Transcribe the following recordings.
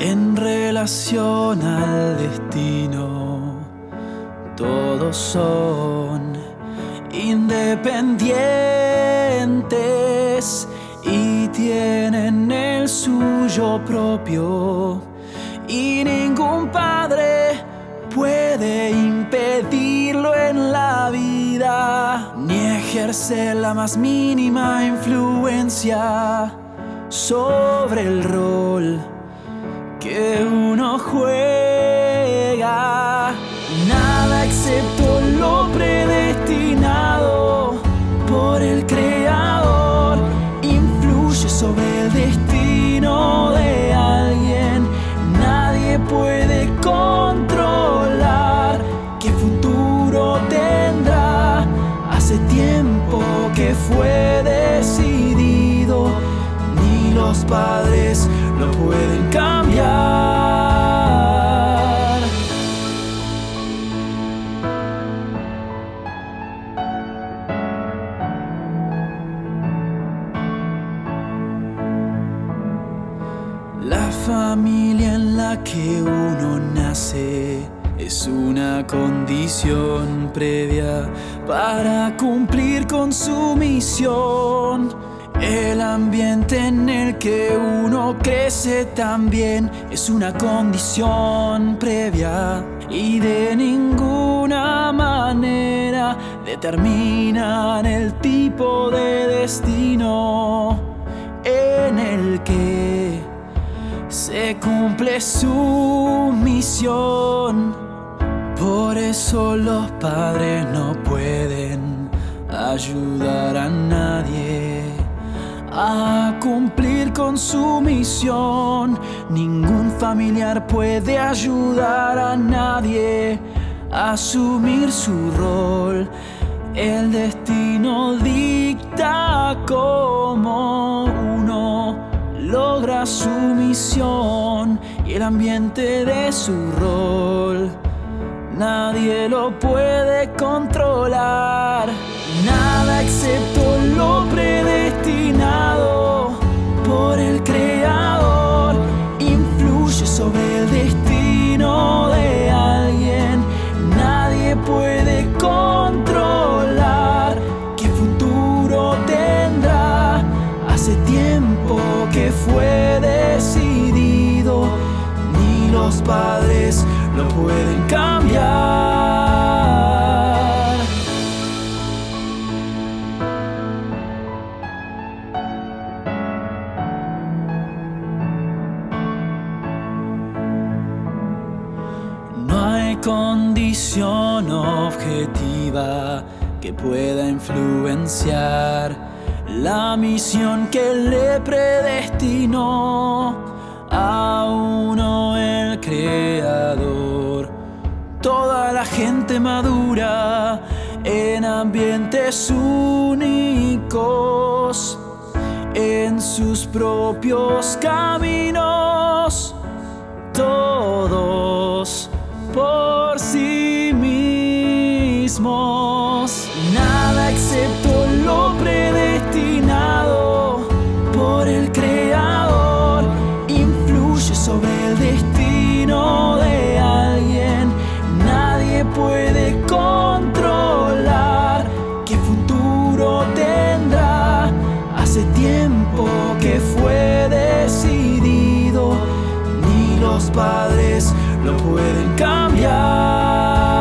En relación al destino, todos son independientes y tienen el suyo propio. Y ningún padre puede impedirlo en la vida ni ejercer la más mínima influencia sobre el rol que uno juega. Nada excepto lo predestinado por el Creador influye sobre el destino de alguien. Nadie puede controlar qué futuro tendrá. Hace tiempo que fue decidido, ni los padres lo pueden cambiar. La familia en la que uno nace es una condición previa para cumplir con su misión. El ambiente en el que uno crece también es una condición previa y de ninguna manera determinan el tipo de destino en el que se cumple su misión. Por eso los padres no pueden ayudar a nadie cumplir con su misión. Ningún familiar puede ayudar a nadie a asumir su rol. El destino dicta cómo uno logra su misión y el ambiente de su rol. Nadie lo puede controlar, nada excepto lo pueden cambiar. No hay condición objetiva que pueda influenciar la misión que le predestinó a madura en ambientes únicos, en sus propios caminos, todos por sí mismos. Puede controlar qué futuro tendrá. Hace tiempo que fue decidido, ni los padres lo pueden cambiar.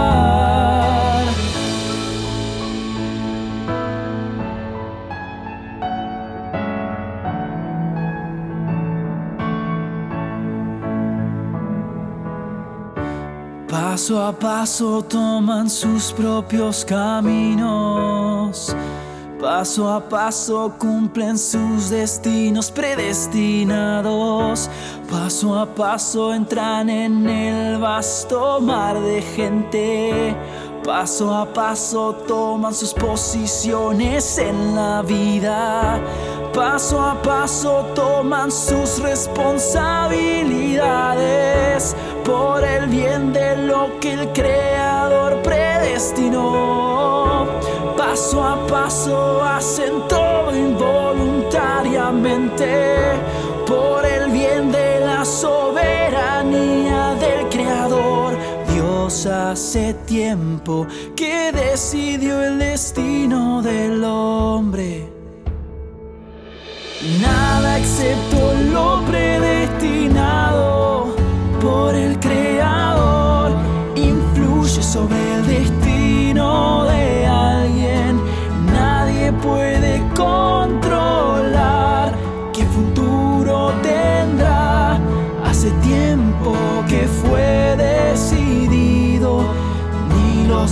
Paso a paso toman sus propios caminos. Paso a paso cumplen sus destinos predestinados. Paso a paso entran en el vasto mar de gente. Paso a paso toman sus posiciones en la vida. Paso a paso toman sus responsabilidades por el bien de que el Creador predestinó. Paso a paso hacen todo involuntariamente por el bien de la soberanía del Creador. Dios hace tiempo que decidió el destino del hombre. Nada excepto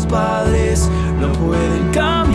padres lo pueden cambiar.